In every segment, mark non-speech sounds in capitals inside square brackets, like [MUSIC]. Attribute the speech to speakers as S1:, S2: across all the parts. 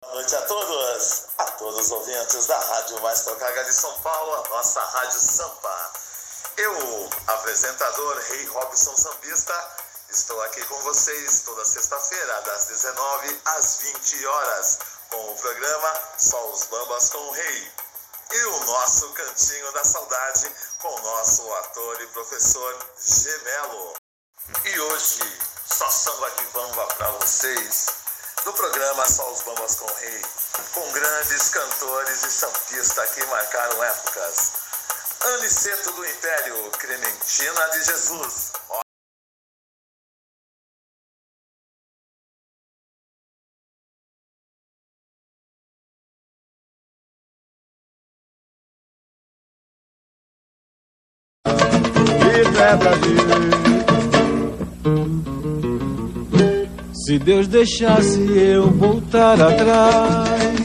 S1: Boa noite a todos, a todos os ouvintes da Rádio Mais Tocada de São Paulo, a nossa Rádio Sampa. Eu, apresentador Rei Robson Sambista, estou aqui com vocês toda sexta-feira, das 19 às 20 horas, com o programa Só os Bambas com o Rei. E o nosso Cantinho da Saudade com o nosso ator e professor Gemelo. E hoje, só samba de bamba para vocês, do programa Só os Bambas com Rei, com grandes cantores e sampistas que marcaram épocas. Aniceto do Império, Clementina de Jesus.
S2: É Brasil. Se Deus deixasse eu voltar atrás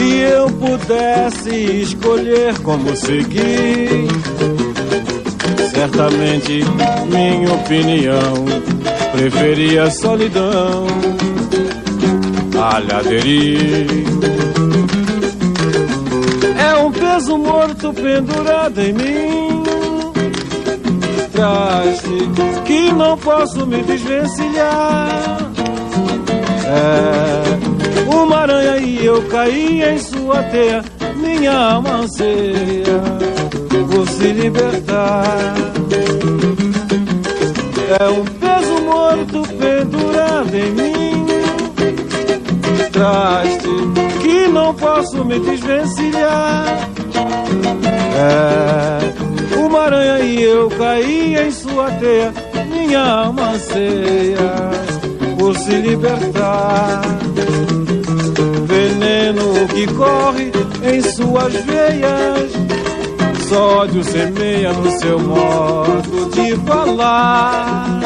S2: e eu pudesse escolher como seguir, certamente minha opinião preferia a solidão aderir. É um peso morto pendurado em mim traste que não posso me desvencilhar. É uma aranha e eu caí em sua teia. Minha alma anseia por se libertar. É um peso morto pendurado em mim. Traste que não posso me desvencilhar. É e eu caí em sua teia. Minha alma anseia por se libertar. Veneno que corre em suas veias. Sódio semeia no seu modo de falar.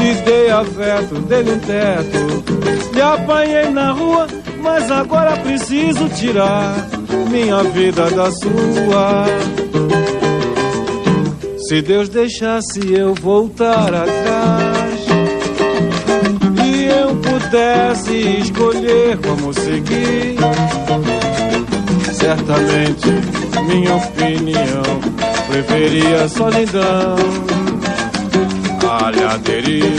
S2: Lhe dei afeto, dei um teto. Lhe apanhei na rua, mas agora preciso tirar minha vida da sua. Se Deus deixasse eu voltar atrás e eu pudesse escolher como seguir, certamente minha opinião preferia solidão aderir.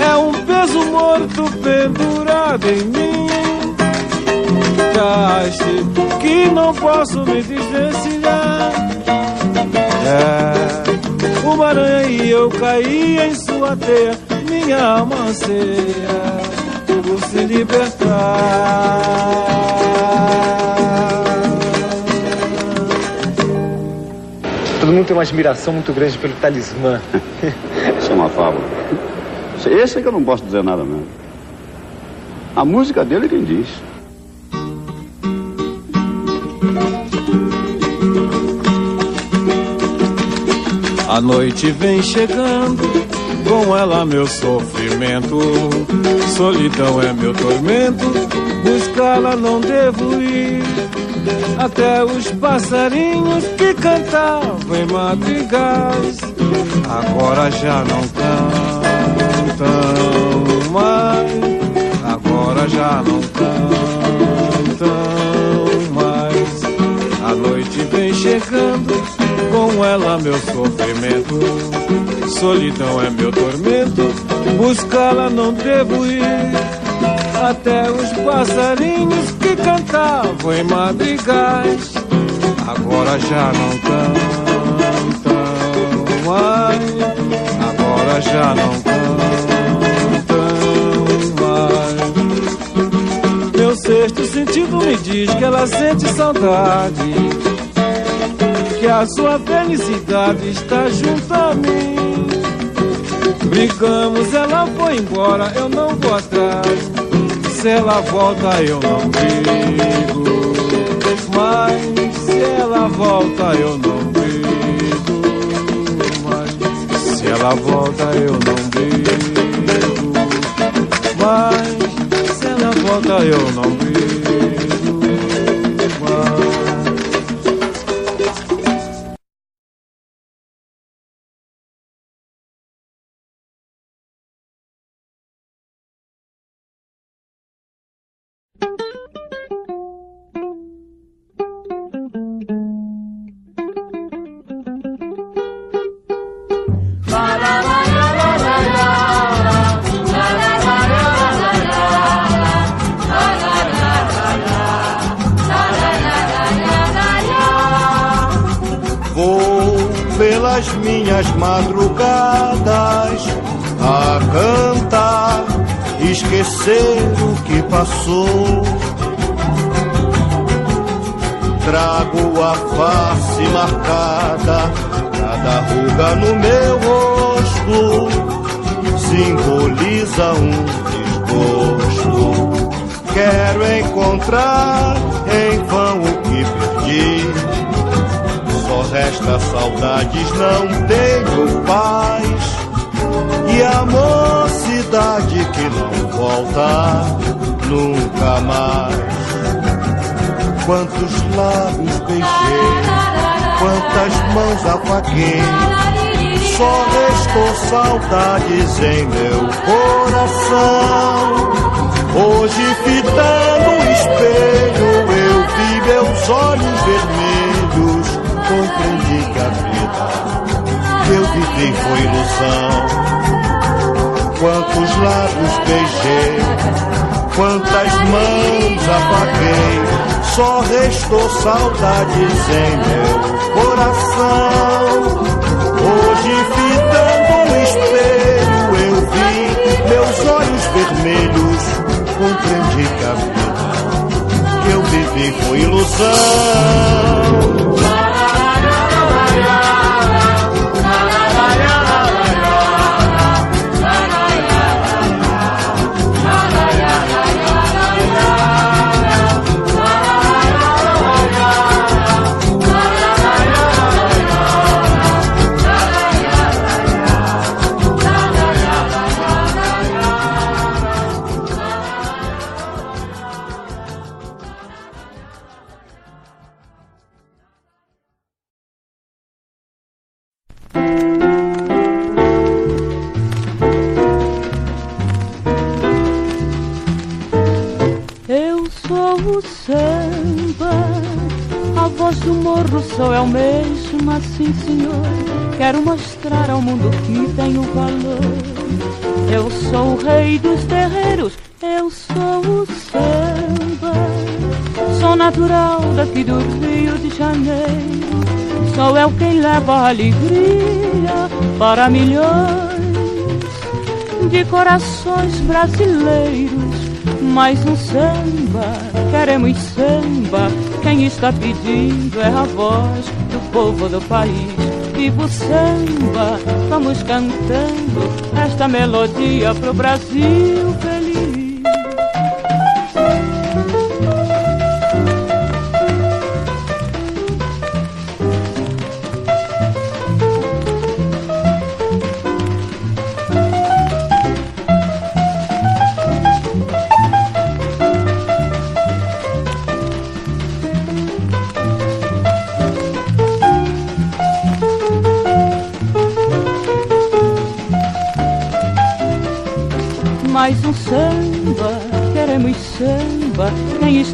S2: É um peso morto pendurado em mim traste que não posso me desvencilhar. É uma aranha e eu caí em sua teia. Minha alma anseia por se libertar.
S3: Todo mundo tem uma admiração muito grande pelo talismã. [LAUGHS]
S4: Isso é uma fábula. Esse é que eu não posso dizer nada mesmo. A música dele é quem diz.
S2: A noite vem chegando, com ela meu sofrimento. Solidão é meu tormento, buscá-la não devo ir. Até os passarinhos que cantavam em madrigais, agora já não cantam mais. Agora já não cantam mais. A noite vem chegando com ela meu sofrimento. Solidão é meu tormento, buscá-la não devo ir. Até os passarinhos que cantavam em madrigais, agora já não cantam mais. Agora já não cantam mais. Meu sexto sentido me diz que ela sente saudade que a sua felicidade está junto a mim. Brigamos, ela foi embora, eu não vou atrás. Se ela volta, eu não brigo. Mas se ela volta, eu não brigo. Mas se ela volta, eu não brigo. Mas se ela volta, eu não brigo.
S5: Minhas madrugadas a cantar, esquecer o que passou. Trago a face marcada, cada ruga no meu rosto simboliza um desgosto. Quero encontrar em vão resta saudades, não tenho paz. E a mocidade que não volta nunca mais. Quantos lábios beijei, quantas mãos apaguei. Só restou saudades em meu coração. Hoje, fitando o espelho, eu vi meus olhos vermelhos compreendi que a vida que eu vivi foi ilusão. Quantos lábios beijei, quantas mãos apaguei, só restou saudades em meu coração. Hoje, fitando no espelho, eu vi meus olhos vermelhos, compreendi que a vida que eu vivi foi ilusão.
S6: Para milhões de corações brasileiros. Mais um samba, queremos samba. Quem está pedindo é a voz do povo do país. Viva o samba, vamos cantando esta melodia pro Brasil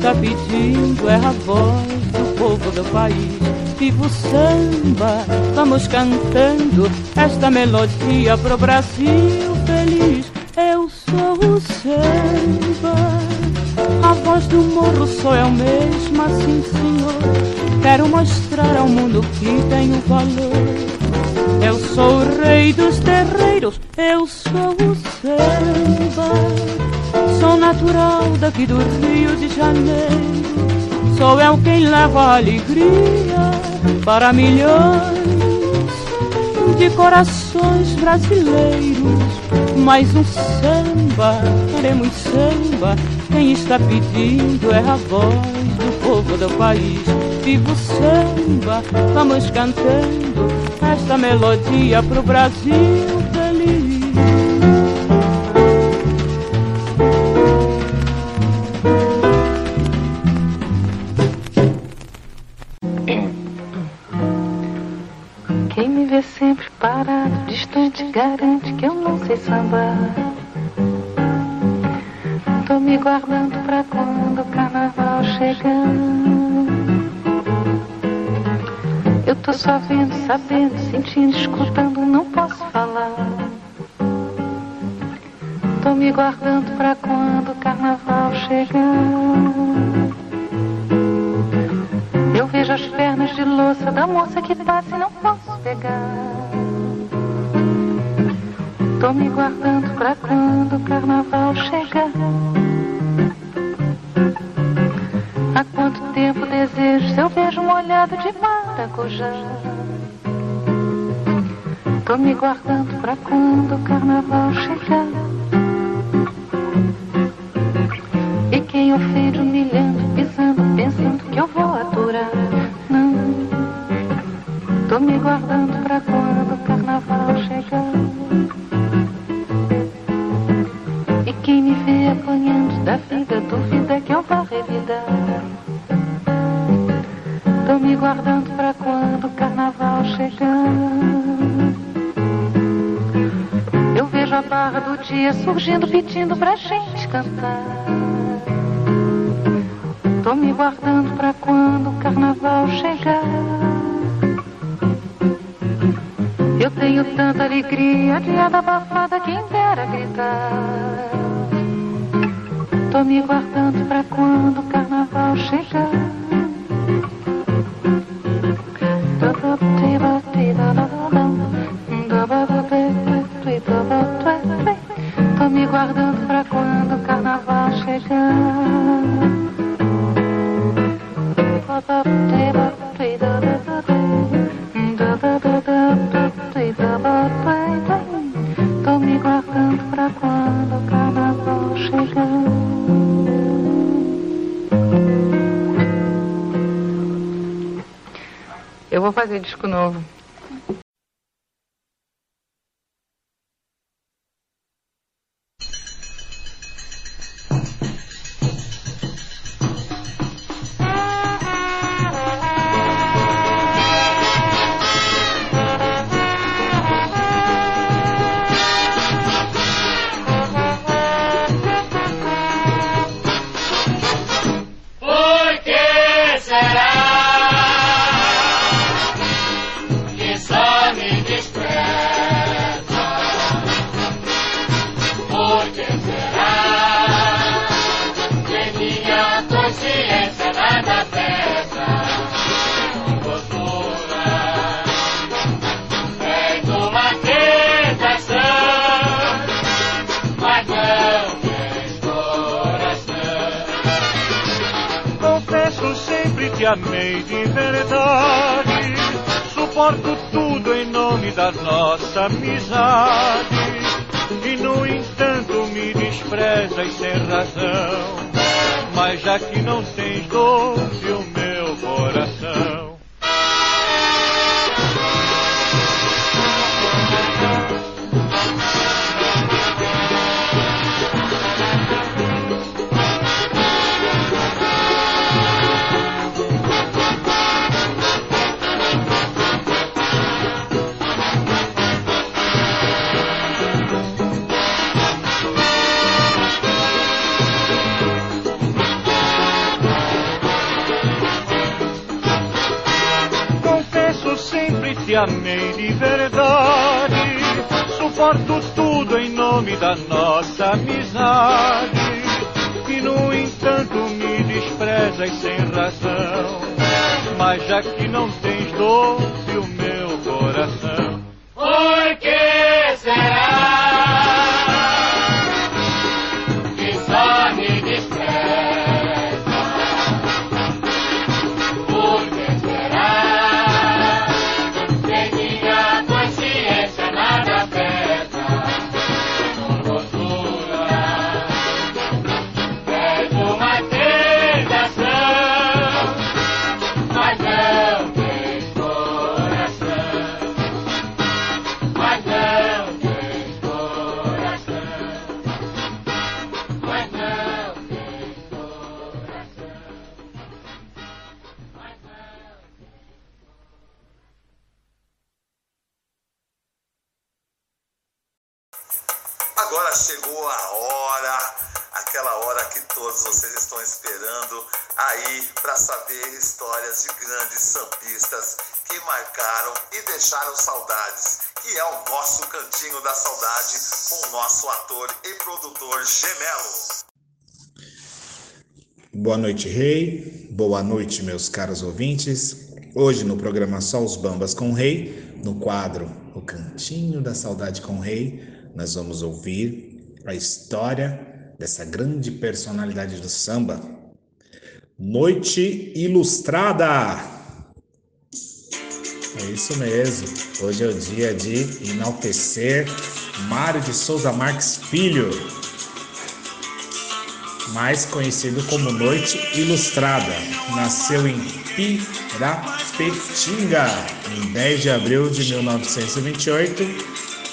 S6: está pedindo é a voz do povo do país. Viva o samba, vamos cantando esta melodia pro Brasil feliz. Eu sou o samba, a voz do morro sou eu mesma, sim senhor. Quero mostrar ao mundo que tenho valor. Eu sou o rei dos terreiros, eu sou o samba. Natural daqui do Rio de Janeiro. Sou eu quem leva alegria para milhões de corações brasileiros. Mais um samba, queremos samba. Quem está pedindo é a voz do povo do país. Viva o samba, vamos cantando esta melodia pro Brasil
S7: só vendo, sabendo, sentindo, escutando, não posso falar. Tô me guardando pra quando o carnaval chegar. Eu vejo as pernas de louça da moça que passa e não posso pegar. Tô me guardando pra quando o carnaval chegar. Há quanto tempo desejo seu beijo molhado de maracujá? Tô me guardando pra quando o carnaval chegar. E quem ofende humilhando, pisando, pensando que eu vou aturar. Não, tô me guardando pra quando o carnaval chegar. E quem me vê apanhando da vida, duvida que eu vou revidar. Tô me guardando Eu vejo a barra do dia surgindo, pedindo pra gente cantar. Tô me guardando pra quando o carnaval chegar. Eu tenho tanta alegria, diada abafada, quem dera gritar. Tô me guardando pra quando o carnaval chegar. Vou fazer disco novo.
S2: Amei de verdade. Suporto tudo em nome da nossa amizade. E no entanto me desprezas sem razão. Mas já que não tens doce
S1: saudade com o nosso ator e produtor Gemelo.
S8: Boa noite, Rei. Boa noite, meus caros ouvintes. Hoje no programa Só os Bambas com o Rei, no quadro O Cantinho da Saudade com o Rei, nós vamos ouvir a história dessa grande personalidade do samba. Noite Ilustrada! É isso mesmo. Hoje é o dia de enaltecer Mário de Souza Marques Filho, mais conhecido como Noite Ilustrada. Nasceu em Pirapetinga em 10 de abril de 1928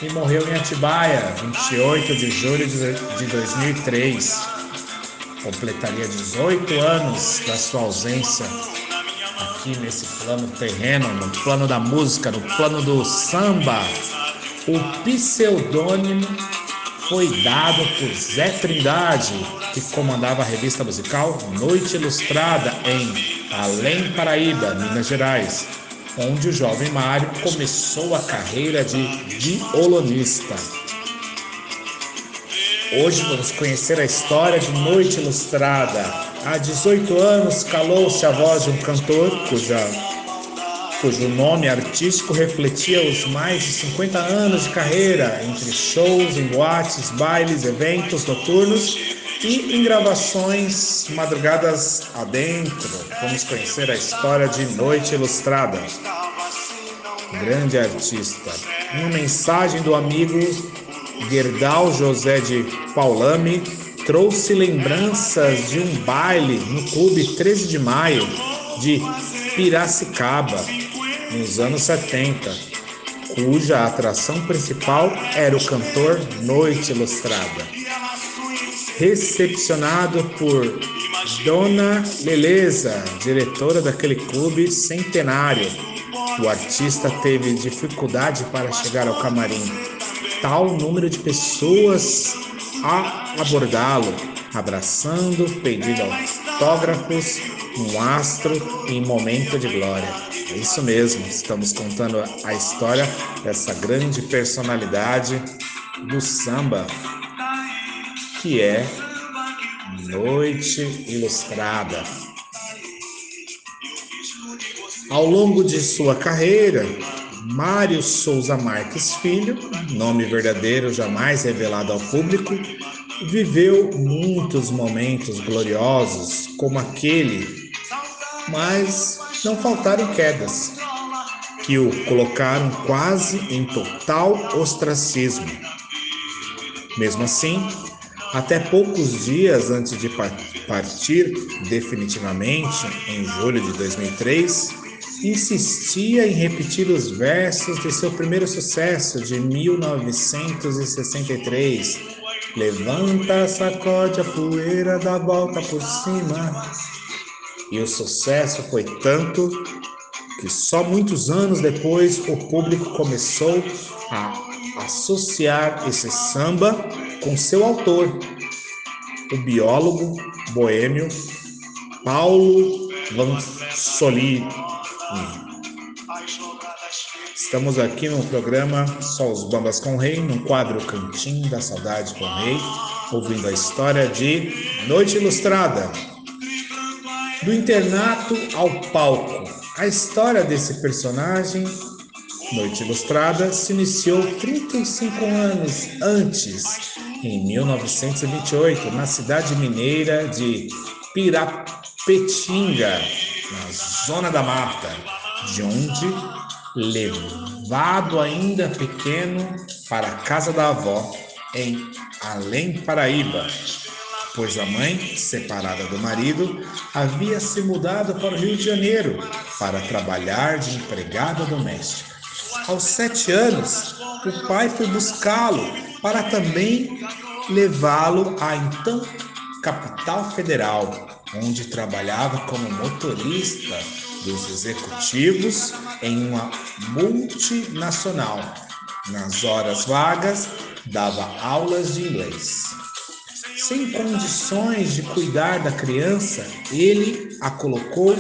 S8: e morreu em Atibaia, 28 de julho de 2003. Completaria 18 anos da sua ausência aqui nesse plano terreno, no plano da música, no plano do samba. O pseudônimo foi dado por Zé Trindade, que comandava a revista musical Noite Ilustrada em Além Paraíba, Minas Gerais, onde o jovem Mário começou a carreira de violonista. Hoje vamos conhecer a história de Noite Ilustrada. Há 18 anos calou-se a voz de um cantor cuja, cujo nome artístico refletia os mais de 50 anos de carreira entre shows em boates, bailes, eventos noturnos e em gravações madrugadas adentro. Vamos conhecer a história de Noite Ilustrada. Grande artista. Uma mensagem do amigo Gerdau José de Paulame trouxe lembranças de um baile no Clube 13 de Maio de Piracicaba, nos anos 70, cuja atração principal era o cantor Noite Ilustrada. Recepcionado por Dona Leleza, diretora daquele clube centenário, o artista teve dificuldade para chegar ao camarim tal número de pessoas a abordá-lo, abraçando, pedindo autógrafos, um astro em momento de glória. É isso mesmo, estamos contando a história dessa grande personalidade do samba, que é Noite Ilustrada. Ao longo de sua carreira, Mário Souza Marques Filho, nome verdadeiro jamais revelado ao público, viveu muitos momentos gloriosos como aquele, mas não faltaram quedas que o colocaram quase em total ostracismo. Mesmo assim, até poucos dias antes de partir definitivamente, em julho de 2003, insistia em repetir os versos de seu primeiro sucesso de 1963. Levanta, sacode a poeira, dá volta por cima. E o sucesso foi tanto que só muitos anos depois o público começou a associar esse samba com seu autor, o biólogo boêmio Paulo Vansolini. Estamos aqui no programa Só os Bambas com o Rei, no quadro Cantinho da Saudade com o Rei, ouvindo a história de Noite Ilustrada. Do internato ao palco. A história desse personagem, Noite Ilustrada, se iniciou 35 anos antes, em 1928, na cidade mineira de Pirapetinga, na Zona da Mata, de onde, levado ainda pequeno para a casa da avó, em Além Paraíba, pois a mãe, separada do marido, havia se mudado para o Rio de Janeiro para trabalhar de empregada doméstica. Aos sete anos, o pai foi buscá-lo para também levá-lo à então capital federal, onde trabalhava como motorista dos executivos em uma multinacional. Nas horas vagas, dava aulas de inglês. Sem condições de cuidar da criança, ele a colocou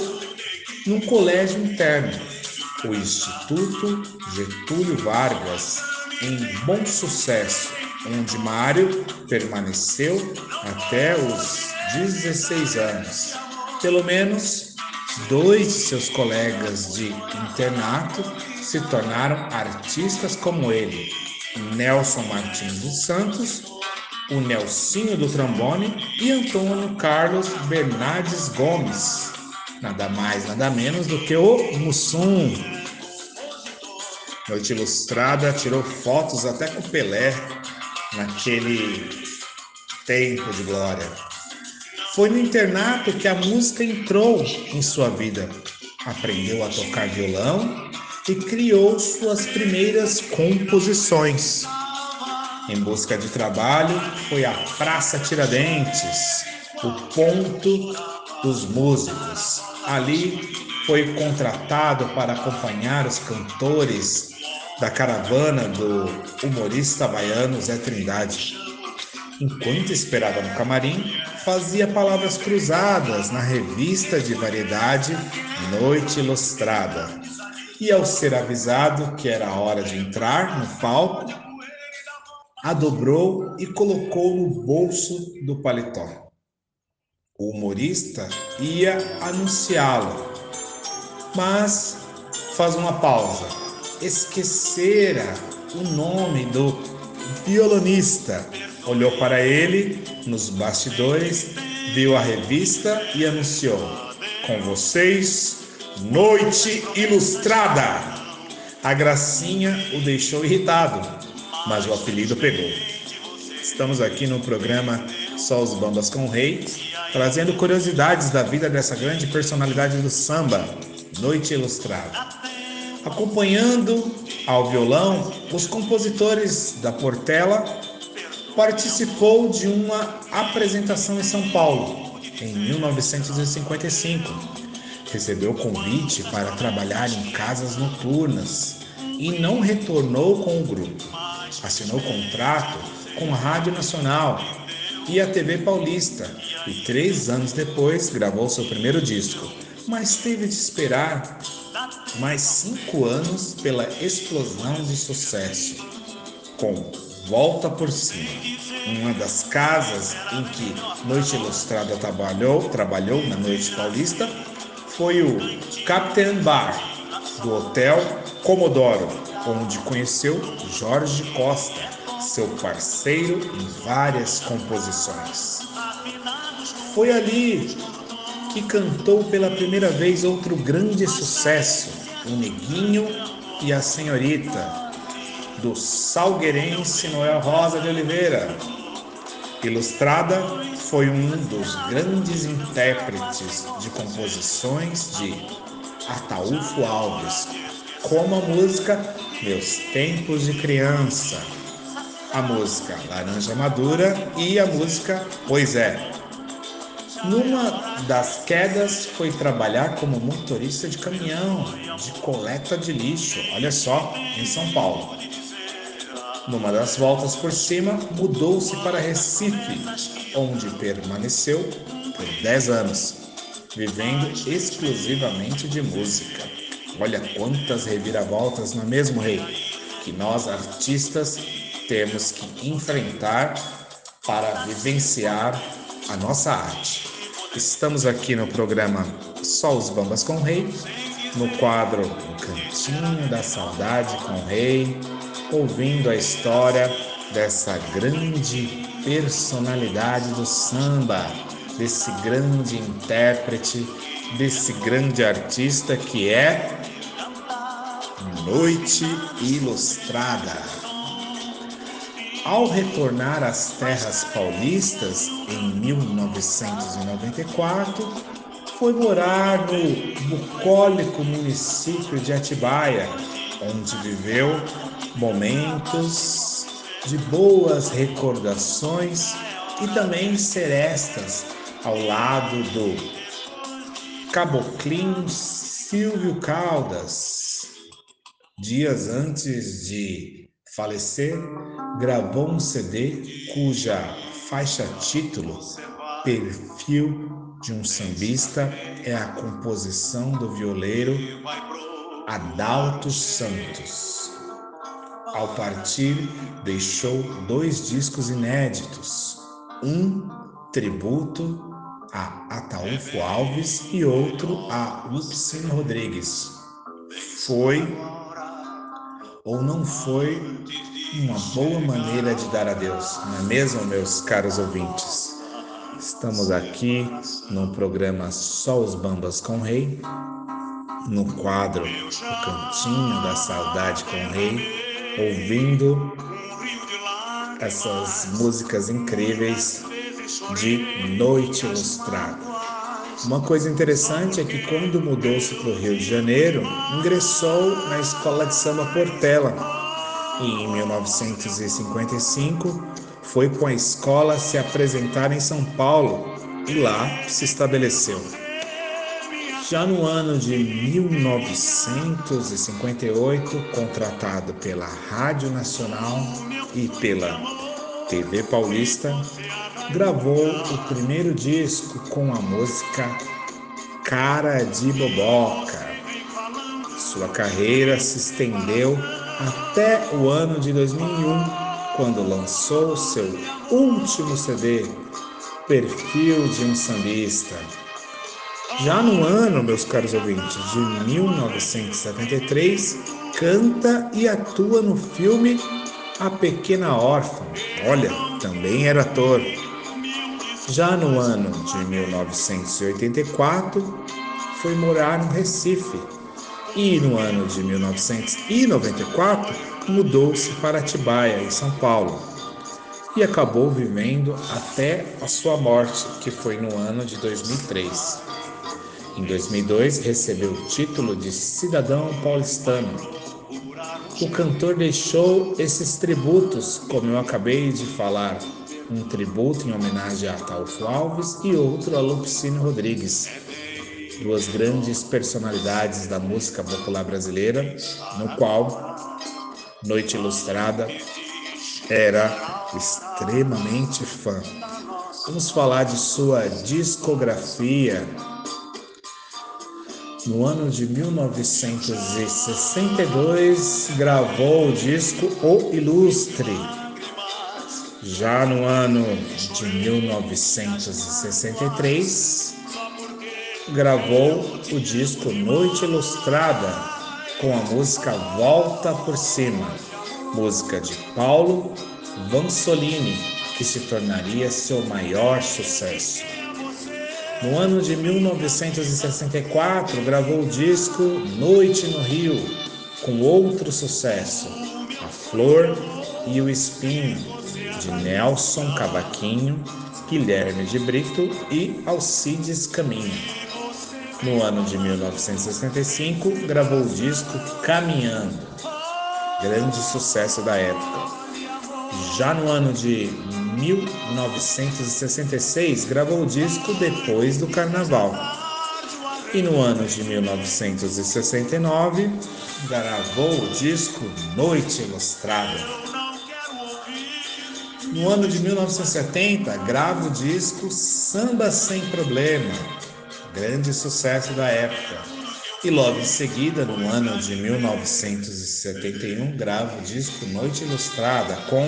S8: num colégio interno, o Instituto Getúlio Vargas, em Bom Sucesso, onde Mário permaneceu até os 16 anos. Pelo menos dois de seus colegas de internato se tornaram artistas como ele, Nelson Martins dos Santos, o Nelsinho do trombone e Antônio Carlos Bernardes Gomes, nada mais, nada menos do que o Mussum. Noite Ilustrada tirou fotos até com Pelé naquele tempo de glória. Foi no internato que a música entrou em sua vida. Aprendeu a tocar violão e criou suas primeiras composições. Em busca de trabalho, foi à Praça Tiradentes, o ponto dos músicos. Ali foi contratado para acompanhar os cantores da caravana do humorista baiano Zé Trindade. Enquanto esperava no camarim, fazia palavras cruzadas na revista de variedade Noite Ilustrada. E ao ser avisado que era hora de entrar no palco, a dobrou e colocou no bolso do paletó. O humorista ia anunciá-lo, mas faz uma pausa esquecera o nome do violonista. Olhou para ele nos bastidores, viu a revista e anunciou: Com vocês, Noite Ilustrada. A gracinha o deixou irritado, mas o apelido pegou. Estamos aqui no programa Só os Bambas com o Rei, trazendo curiosidades da vida dessa grande personalidade do samba, Noite Ilustrada. Acompanhando ao violão, os compositores da Portela participou de uma apresentação em São Paulo em 1955. Recebeu convite para trabalhar em casas noturnas e não retornou com o grupo. Assinou contrato com a Rádio Nacional e a TV Paulista e três anos depois gravou seu primeiro disco, mas teve de esperar mais cinco anos pela explosão de sucesso com Volta por Cima, uma das casas em que Noite Ilustrada trabalhou, trabalhou na Noite Paulista, foi o Captain Bar do Hotel Comodoro, onde conheceu Jorge Costa, seu parceiro em várias composições. Foi ali que cantou pela primeira vez outro grande sucesso, O Neguinho e a Senhorita, do salgueirense Noel Rosa de Oliveira. Ilustrada foi um dos grandes intérpretes de composições de Ataúfo Alves, como a música Meus Tempos de Criança, a música Laranja Madura e a música Pois é, numa das quedas foi trabalhar como motorista de caminhão de coleta de lixo, olha só, em São Paulo. Numa das voltas por cima, mudou-se para Recife, onde permaneceu por 10 anos, vivendo exclusivamente de música. Olha quantas reviravoltas, não é mesmo, Rei? Que nós, artistas, temos que enfrentar para vivenciar a nossa arte. Estamos aqui no programa Só os Bambas com o Rei, no quadro O Cantinho da Saudade com o Rei, ouvindo a história dessa grande personalidade do samba, desse grande intérprete, desse grande artista que é Noite Ilustrada. Ao retornar às terras paulistas em 1994, foi morar no bucólico município de Atibaia, onde viveu momentos de boas recordações e também serestas ao lado do caboclinho Silvio Caldas. Dias antes de falecer, gravou um CD cuja faixa título, Perfil de um Sambista, é a composição do violeiro Adalto Santos. Ao partir, deixou dois discos inéditos, um tributo a Ataúfo Alves e outro a Luciano Rodrigues. Foi ou não foi uma boa maneira de dar adeus, não é mesmo, meus caros ouvintes? Estamos aqui no programa Só os Bambas com o Rei, no quadro O Cantinho da Saudade com o Rei, ouvindo essas músicas incríveis de Noite Ilustrada. Uma coisa interessante é que quando mudou-se para o Rio de Janeiro, ingressou na escola de samba Portela e em 1955 foi com a escola se apresentar em São Paulo e lá se estabeleceu. Já no ano de 1958, contratado pela Rádio Nacional e pela TV Paulista, gravou o primeiro disco com a música Cara de Boboca. Sua carreira se estendeu até o ano de 2001, quando lançou seu último CD, Perfil de um Sambista. Já no ano, meus caros ouvintes, de 1973, canta e atua no filme A Pequena Órfã. Olha, também era ator. Já no ano de 1984, foi morar no Recife e no ano de 1994 mudou-se para Atibaia, em São Paulo, e acabou vivendo até a sua morte, que foi no ano de 2003. Em 2002, recebeu o título de cidadão paulistano. O cantor deixou esses tributos, como eu acabei de falar, um tributo em homenagem a Ataúfo Alves e outro a Lupicínio Rodrigues, duas grandes personalidades da música popular brasileira, no qual Noite Ilustrada era extremamente fã. Vamos falar de sua discografia. No ano de 1962, gravou o disco O Ilustre, já no ano de 1963, gravou o disco Noite Ilustrada com a música Volta por Cima, música de Paulo Vansolini, que se tornaria seu maior sucesso. No ano de 1964, gravou o disco Noite no Rio, com outro sucesso, A Flor e o Espinho, de Nelson Cavaquinho, Guilherme de Brito e Alcides Caminho. No ano de 1965, gravou o disco Caminhando, grande sucesso da época. Já no ano de 1966, gravou o disco Depois do Carnaval. E no ano de 1969, gravou o disco Noite Ilustrada. No ano de 1970, grava o disco Samba Sem Problema, grande sucesso da época. E logo em seguida, no ano de 1971, grava o disco Noite Ilustrada com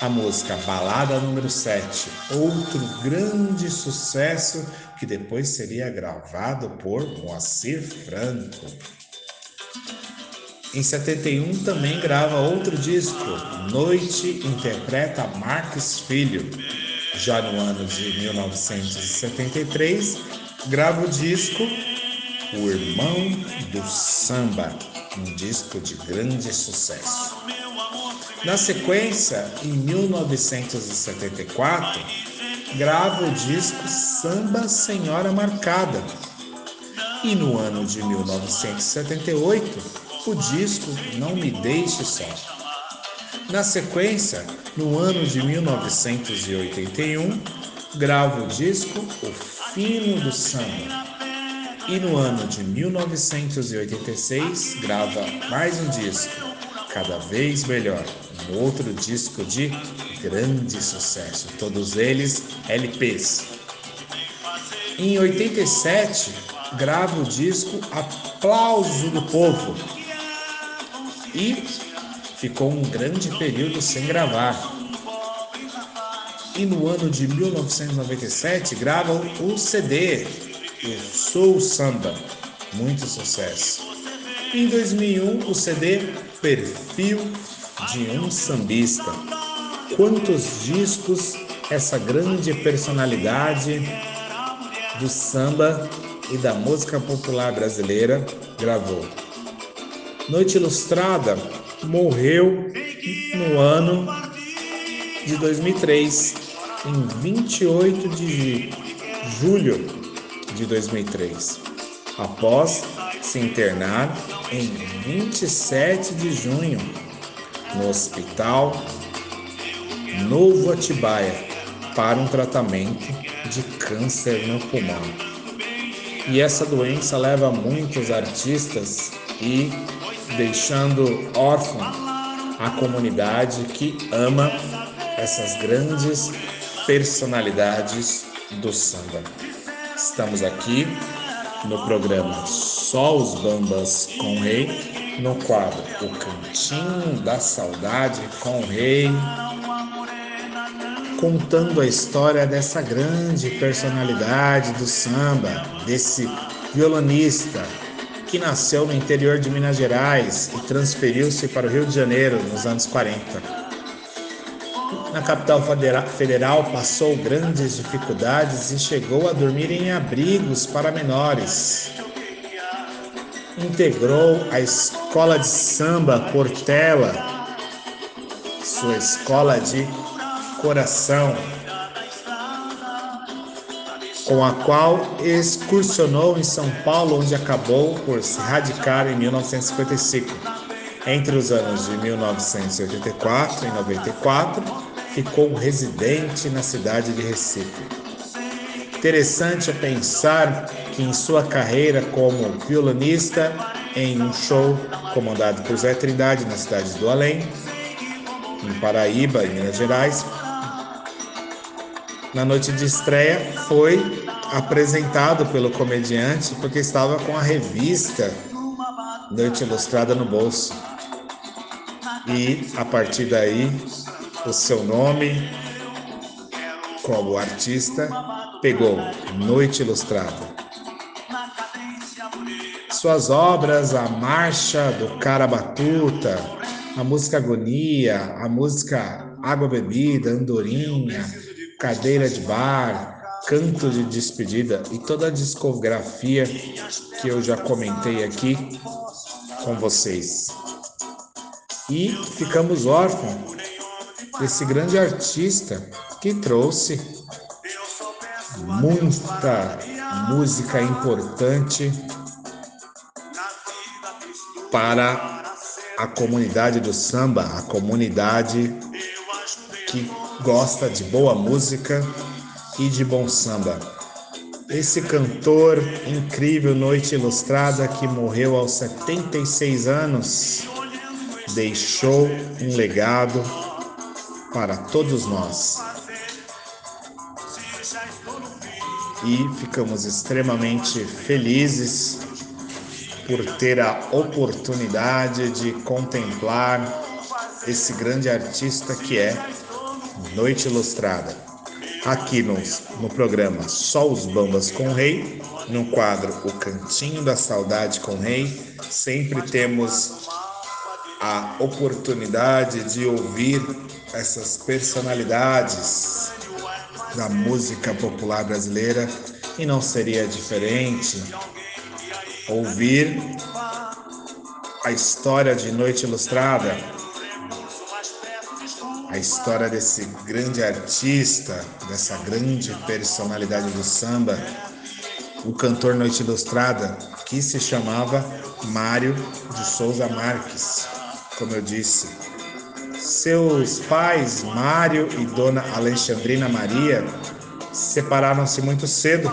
S8: a música Balada número 7, outro grande sucesso que depois seria gravado por Moacir Franco. Em 71 também grava outro disco, Noite interpreta Marques Filho. Já no ano de 1973, grava o disco O Irmão do Samba, um disco de grande sucesso. Na sequência, em 1974, grava o disco Samba Senhora Marcada. E no ano de 1978, o disco Não Me Deixe Só. Na sequência, no ano de 1981, grava o disco O Fino do Samba. E no ano de 1986, grava mais um disco, Cada Vez Melhor, um outro disco de grande sucesso, todos eles LPs. Em 87, grava o disco Aplauso do Povo, e ficou um grande período sem gravar. e no ano de 1997 grava o CD Eu Sou Samba, muito sucesso. Em 2001 o CD Perfil de um Sambista. Quantos discos essa grande personalidade do samba e da música popular brasileira gravou? Noite Ilustrada morreu no ano de 2003, em 28 de julho de 2003, após se internar em 27 de junho no Hospital Novo Atibaia para um tratamento de câncer no pulmão. E essa doença leva muitos artistas e deixando órfão a comunidade que ama essas grandes personalidades do samba. Estamos aqui no programa Só os Bambas com o Rei, no quadro O Cantinho da Saudade com o Rei, contando a história dessa grande personalidade do samba, desse violonista que nasceu no interior de Minas Gerais e transferiu-se para o Rio de Janeiro nos anos 40. Na capital federal passou grandes dificuldades e chegou a dormir em abrigos para menores. Integrou a escola de samba Portela, sua escola de coração, com a qual excursionou em São Paulo, onde acabou por se radicar em 1955. Entre os anos de 1984 e 94, ficou residente na cidade de Recife. Interessante é pensar que em sua carreira como violonista, em um show comandado por Zé Trindade na cidade do Além, em Paraíba, em Minas Gerais, na noite de estreia foi apresentado pelo comediante porque estava com a revista Noite Ilustrada no bolso. E a partir daí, o seu nome como artista pegou Noite Ilustrada. Suas obras, a Marcha do Carabatuta, a música Agonia, a música Água Bebida, Andorinha, Cadeira de Bar, Canto de Despedida e toda a discografia que eu já comentei aqui com vocês. E ficamos órfãos desse grande artista que trouxe muita música importante para a comunidade do samba, a comunidade que gosta de boa música e de bom samba. Esse cantor incrível, Noite Ilustrada, que morreu aos 76 anos, deixou um legado para todos nós. E ficamos extremamente felizes por ter a oportunidade de contemplar esse grande artista que é Noite Ilustrada. Aqui no, no programa Só os Bambas com o Rei, no quadro O Cantinho da Saudade com o Rei, sempre temos a oportunidade de ouvir essas personalidades da música popular brasileira e não seria diferente ouvir a história de Noite Ilustrada, a história desse grande artista, dessa grande personalidade do samba, o cantor Noite Ilustrada, que se chamava Mário de Souza Marques, como eu disse. Seus pais, Mário e Dona Alexandrina Maria, separaram-se muito cedo,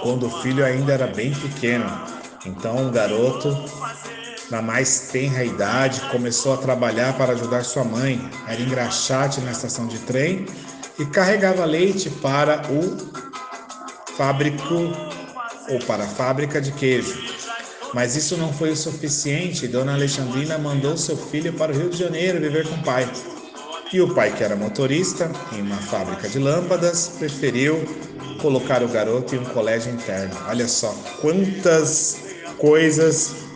S8: quando o filho ainda era bem pequeno. Então o garoto na mais tenra idade, começou a trabalhar para ajudar sua mãe. Era engraxate na estação de trem e carregava leite para o fábrico ou para a fábrica de queijo. Mas isso não foi o suficiente. Dona Alexandrina mandou seu filho para o Rio de Janeiro viver com o pai. E o pai, que era motorista em uma fábrica de lâmpadas, preferiu colocar o garoto em um colégio interno. Olha só quantas coisas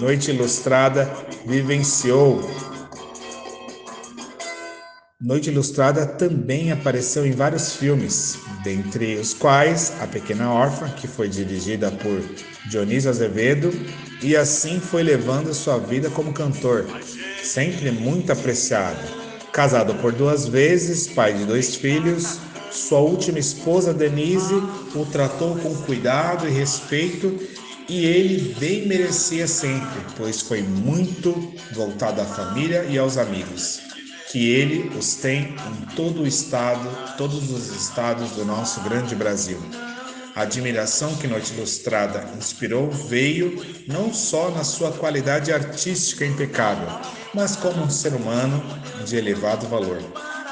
S8: Noite Ilustrada vivenciou. Noite Ilustrada também apareceu em vários filmes, dentre os quais A Pequena Órfã, que foi dirigida por Dionísio Azevedo, e assim foi levando sua vida como cantor, sempre muito apreciado. Casado por duas vezes, pai de dois filhos, sua última esposa, Denise, o tratou com cuidado e respeito e ele bem merecia sempre, pois foi muito voltado à família e aos amigos, que ele os tem em todo o estado, todos os estados do nosso grande Brasil. A admiração que Noite Ilustrada inspirou veio não só na sua qualidade artística impecável, mas como um ser humano de elevado valor.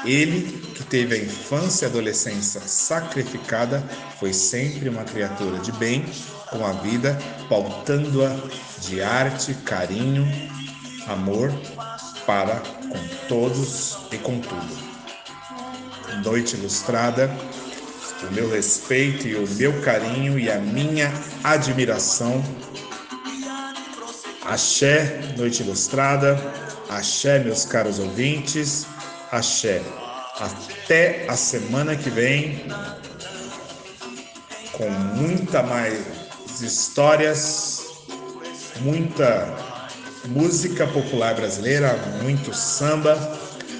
S8: Ele, que teve a infância e adolescência sacrificada, foi sempre uma criatura de bem com a vida, pautando-a de arte, carinho, amor para com todos e com tudo. Noite Ilustrada o meu respeito e o meu carinho e a minha admiração. Axé, Noite Ilustrada, axé, meus caros ouvintes, axé. Até a semana que vem, com muita mais histórias, muita música popular brasileira, muito samba,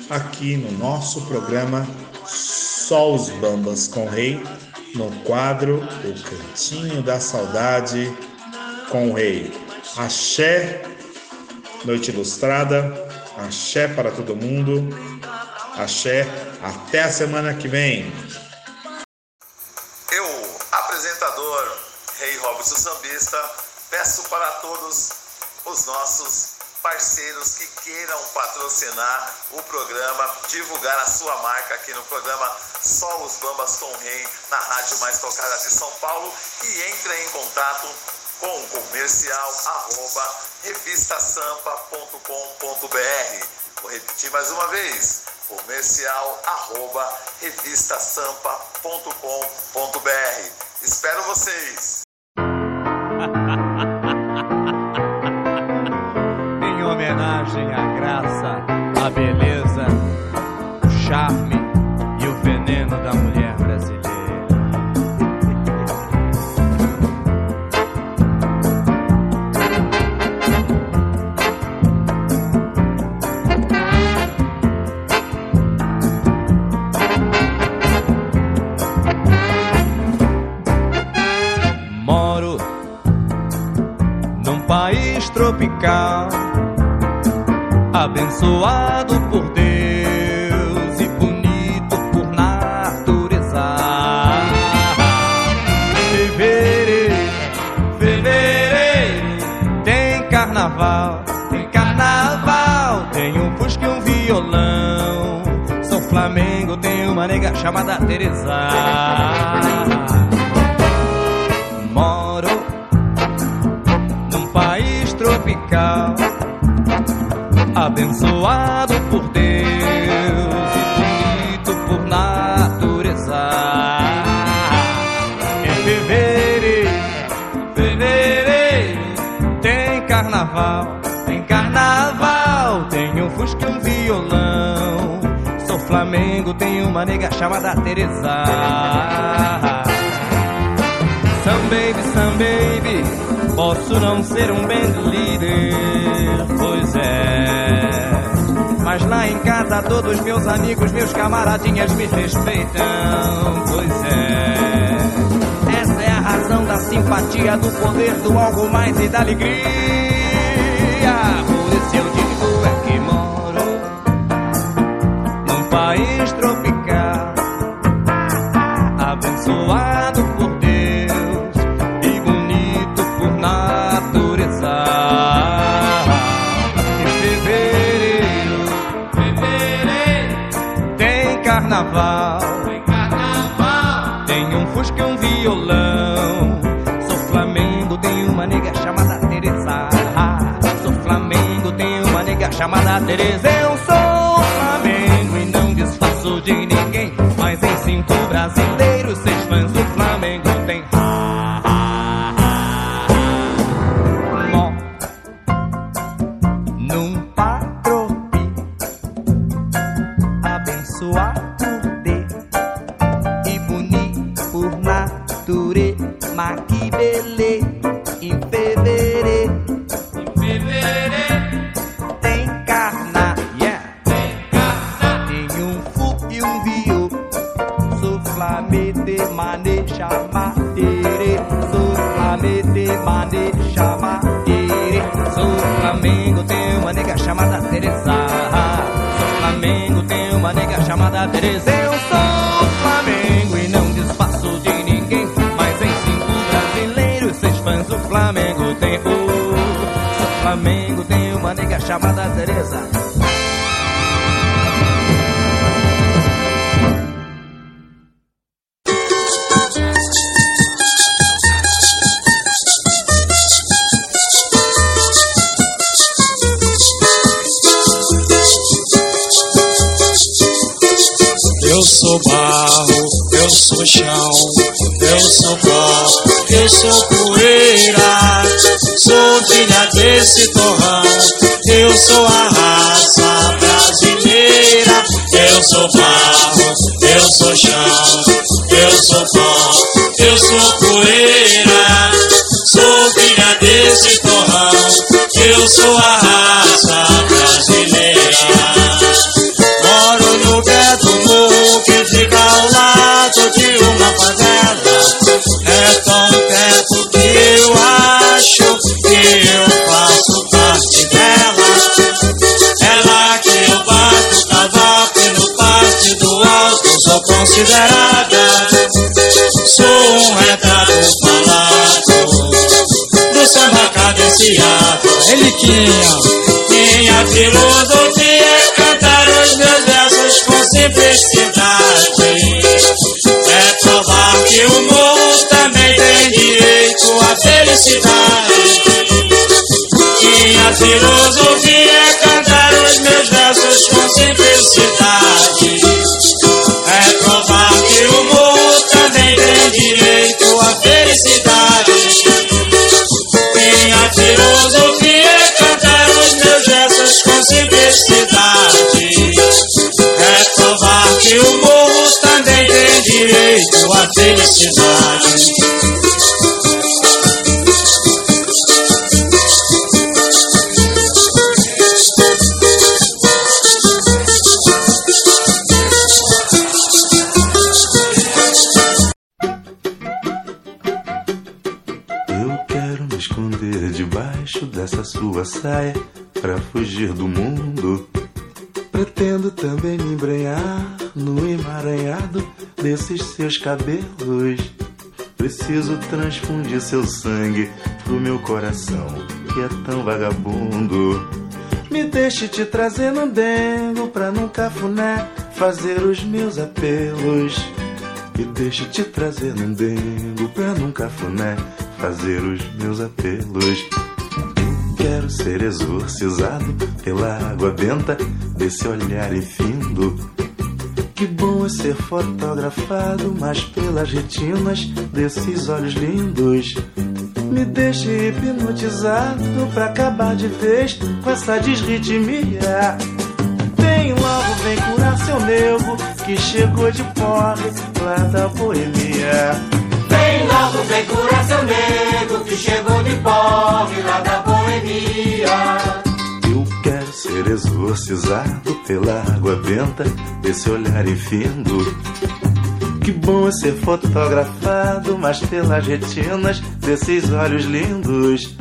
S8: aqui no nosso programa só os Bambas com o Rei, no quadro O Cantinho da Saudade com o Rei. Axé, Noite Ilustrada, axé para todo mundo, axé, até a semana que vem.
S1: Eu, apresentador Rei Robson Sambista, peço para todos os nossos parceiros que queiram patrocinar o programa, divulgar a sua marca aqui no programa Só os Bambas com Rei, na rádio mais tocada de São Paulo, e entrem em contato com o comercial arroba revistasampa.com.br. Vou repetir mais uma vez, comercial arroba revistasampa.com.br. Espero vocês!
S9: Uma nega chamada Teresa. Some baby, some baby, posso não ser um band leader, pois é. Mas lá em casa todos meus amigos, meus camaradinhas me respeitam, pois é. Essa é a razão da simpatia, do poder, do algo mais e da alegria. Por isso eu digo é que moro num país tropical, carnaval, tem carnaval, tem um fusca e um violão. Sou Flamengo, tem uma nega chamada Teresa. Sou Flamengo, tem uma nega chamada Teresa. Eu sou
S10: sou
S11: barro, eu sou chão, eu sou pó, eu sou poeira, sou filha desse torrão, eu sou a raça brasileira. Eu sou barro, eu sou chão, eu sou pó, eu sou poeira, sou filha desse torrão, eu sou a raça considerada. Sou um retrato falado do samba cadenciado. Reliquinha. Minha filosofia é cantar os meus versos com simplicidade. É provar que o morro também tem direito à felicidade. Minha filosofia é cantar os meus versos com simplicidade. Felicidade. Minha filosofia é cantar os meus versos com simplicidade. É provar que o morro também tem direito à felicidade.
S12: Saia pra fugir do mundo. Pretendo também me embrenhar no emaranhado desses seus cabelos. Preciso transfundir seu sangue pro meu coração, que é tão vagabundo. Me deixe te trazer no dengo pra num cafuné fazer os meus apelos. Me deixe te trazer num dengo pra num cafuné fazer os meus apelos. Quero ser exorcizado pela água benta desse olhar infindo. Que bom é ser fotografado, mas pelas retinas desses olhos lindos. Me deixe hipnotizado pra acabar de vez com essa desritmia. Vem logo, vem curar seu nego que chegou de porre lá da boemia.
S13: Vem logo, vem curar seu nego que chegou de pobre lá da boemia.
S12: Eu quero ser exorcizado pela água benta desse olhar infindo. Que bom é ser fotografado, mas pelas retinas desses olhos lindos.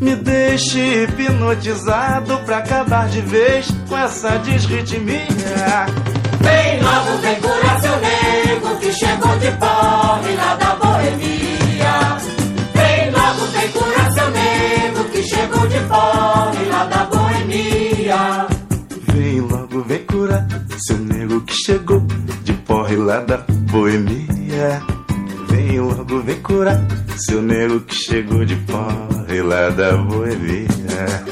S12: Me deixe hipnotizado pra acabar de vez com essa desritmia.
S13: Vem logo, vem curar seu nego que chegou de pobre lá de pobre lá da boemia.
S12: Vem logo, vem curar seu nego que chegou de porre lá da boemia. Vem logo, vem curar seu nego que chegou de porre lá da boemia.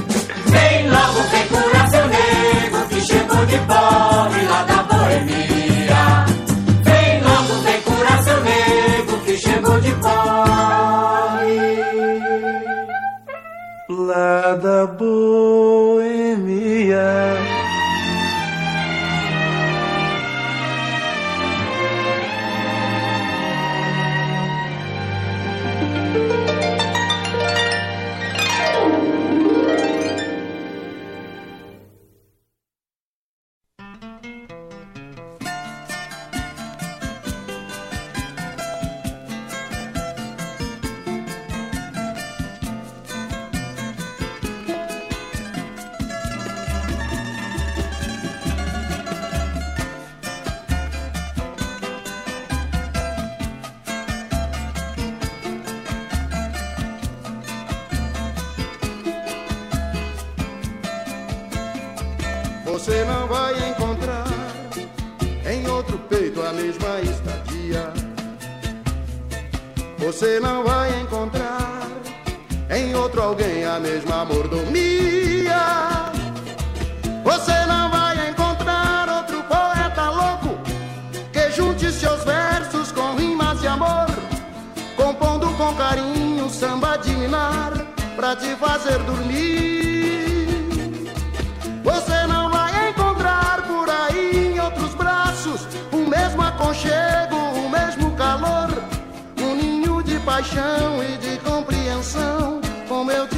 S13: Vem logo, vem curar seu nego que chegou de pobre যাব
S14: você não vai encontrar em outro alguém a mesma mordomia. Você não vai encontrar outro poeta louco que junte seus versos com rimas de amor, compondo com carinho samba de minar pra te fazer dormir. paixão e de compreensão, como eu te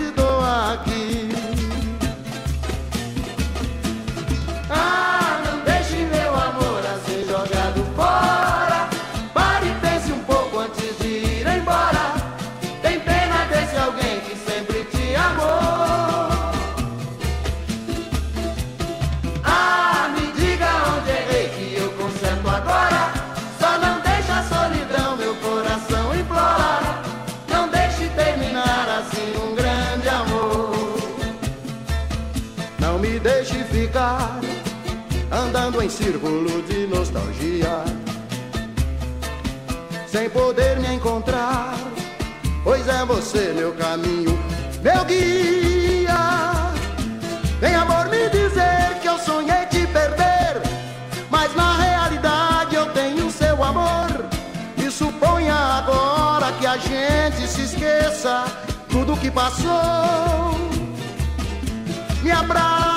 S14: em círculo de nostalgia, sem poder me encontrar. Pois é você, meu caminho, meu guia. Vem, amor, me dizer que eu sonhei te perder, mas na realidade eu tenho seu amor. E suponha agora que a gente se esqueça tudo que passou. Me abraça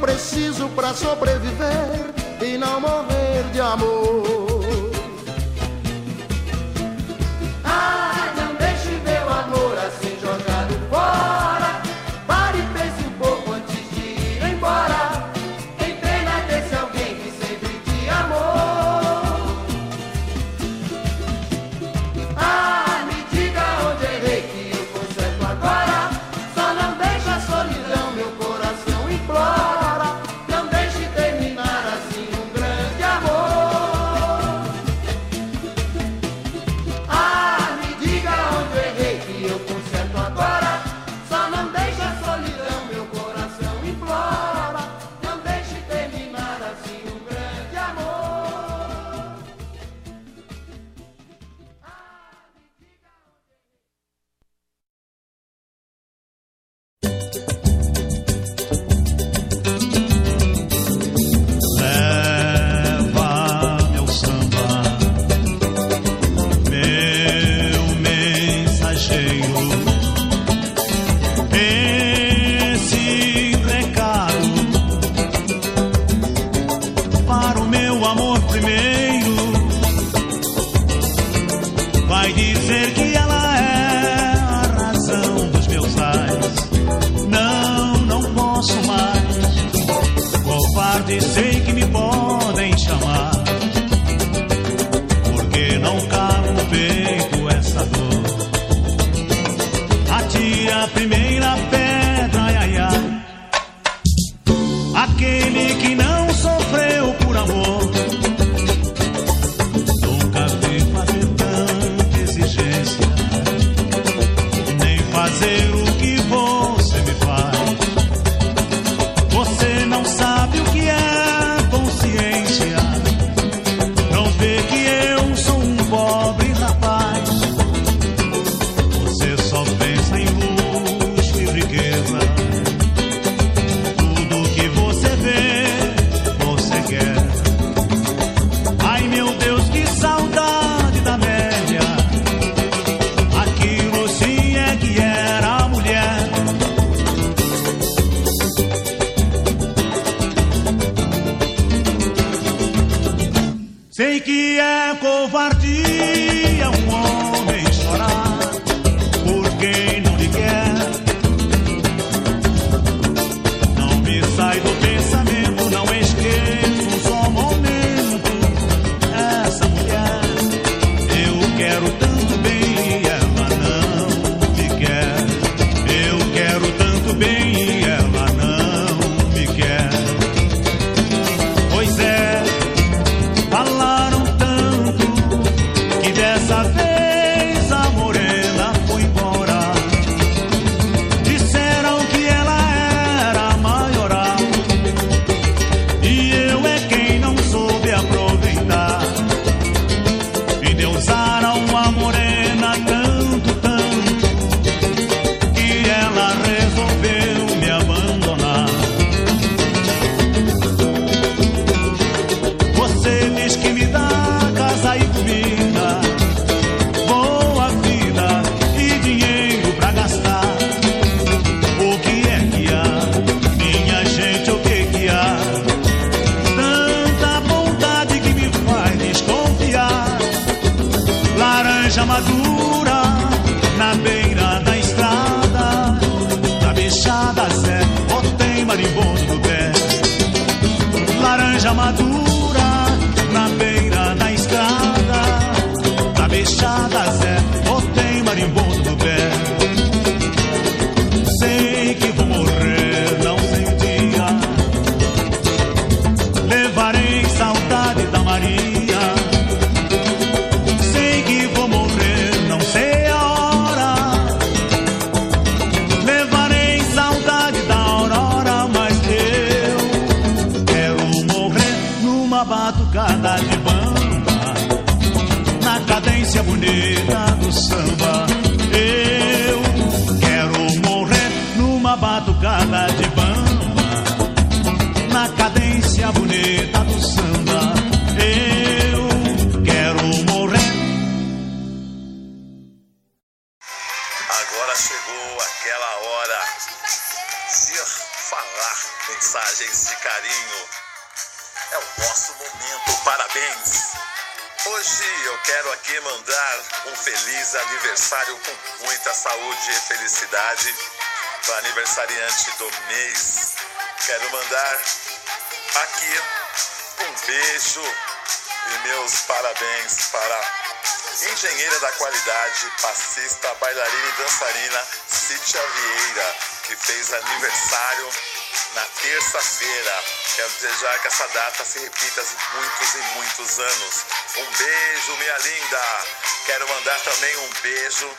S14: preciso para sobreviver e não morrer de amor.
S1: Quero mandar aqui um beijo e meus parabéns para a engenheira da qualidade, passista, bailarina e dançarina Cítia Vieira, que fez aniversário na terça-feira. Quero desejar que essa data se repita muitos e muitos anos. Um beijo, minha linda. Quero mandar também um beijo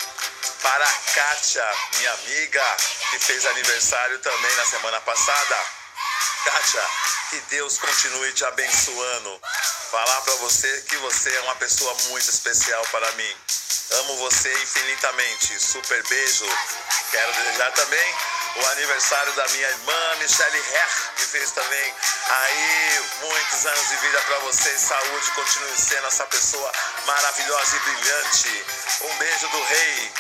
S1: para a Kátia, minha amiga, que fez aniversário também na semana passada. Kátia, que Deus continue te abençoando. Falar para você que você é uma pessoa muito especial para mim. Amo você infinitamente. Super beijo. Quero desejar também o aniversário da minha irmã Michelle Herr, que fez também aí muitos anos de vida para você. Saúde, continue sendo essa pessoa maravilhosa e brilhante. Um beijo do rei.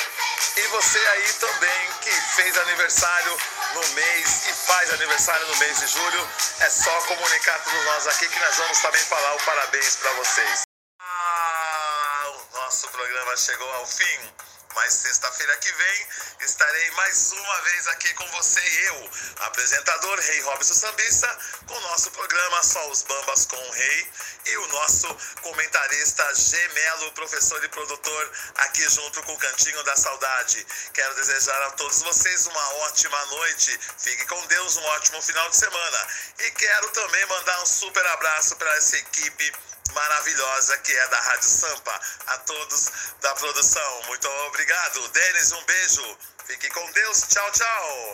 S1: E você aí também que fez aniversário no mês e faz aniversário no mês de julho, é só comunicar todos nós aqui que nós vamos também falar o parabéns para vocês. Ah, o nosso programa chegou ao fim. Mas sexta-feira que vem estarei mais uma vez aqui com você e eu, apresentador Rei Robson Sambista, com o nosso programa Só os Bambas com o Rei e o nosso comentarista Gemelo, professor e produtor, aqui junto com o Cantinho da Saudade. Quero desejar a todos vocês uma ótima noite, fique com Deus, um ótimo final de semana. E quero também mandar um super abraço para essa equipe maravilhosa que é da Rádio Sampa. A todos da produção, muito obrigado. Denis, um beijo. Fique com Deus. Tchau, tchau.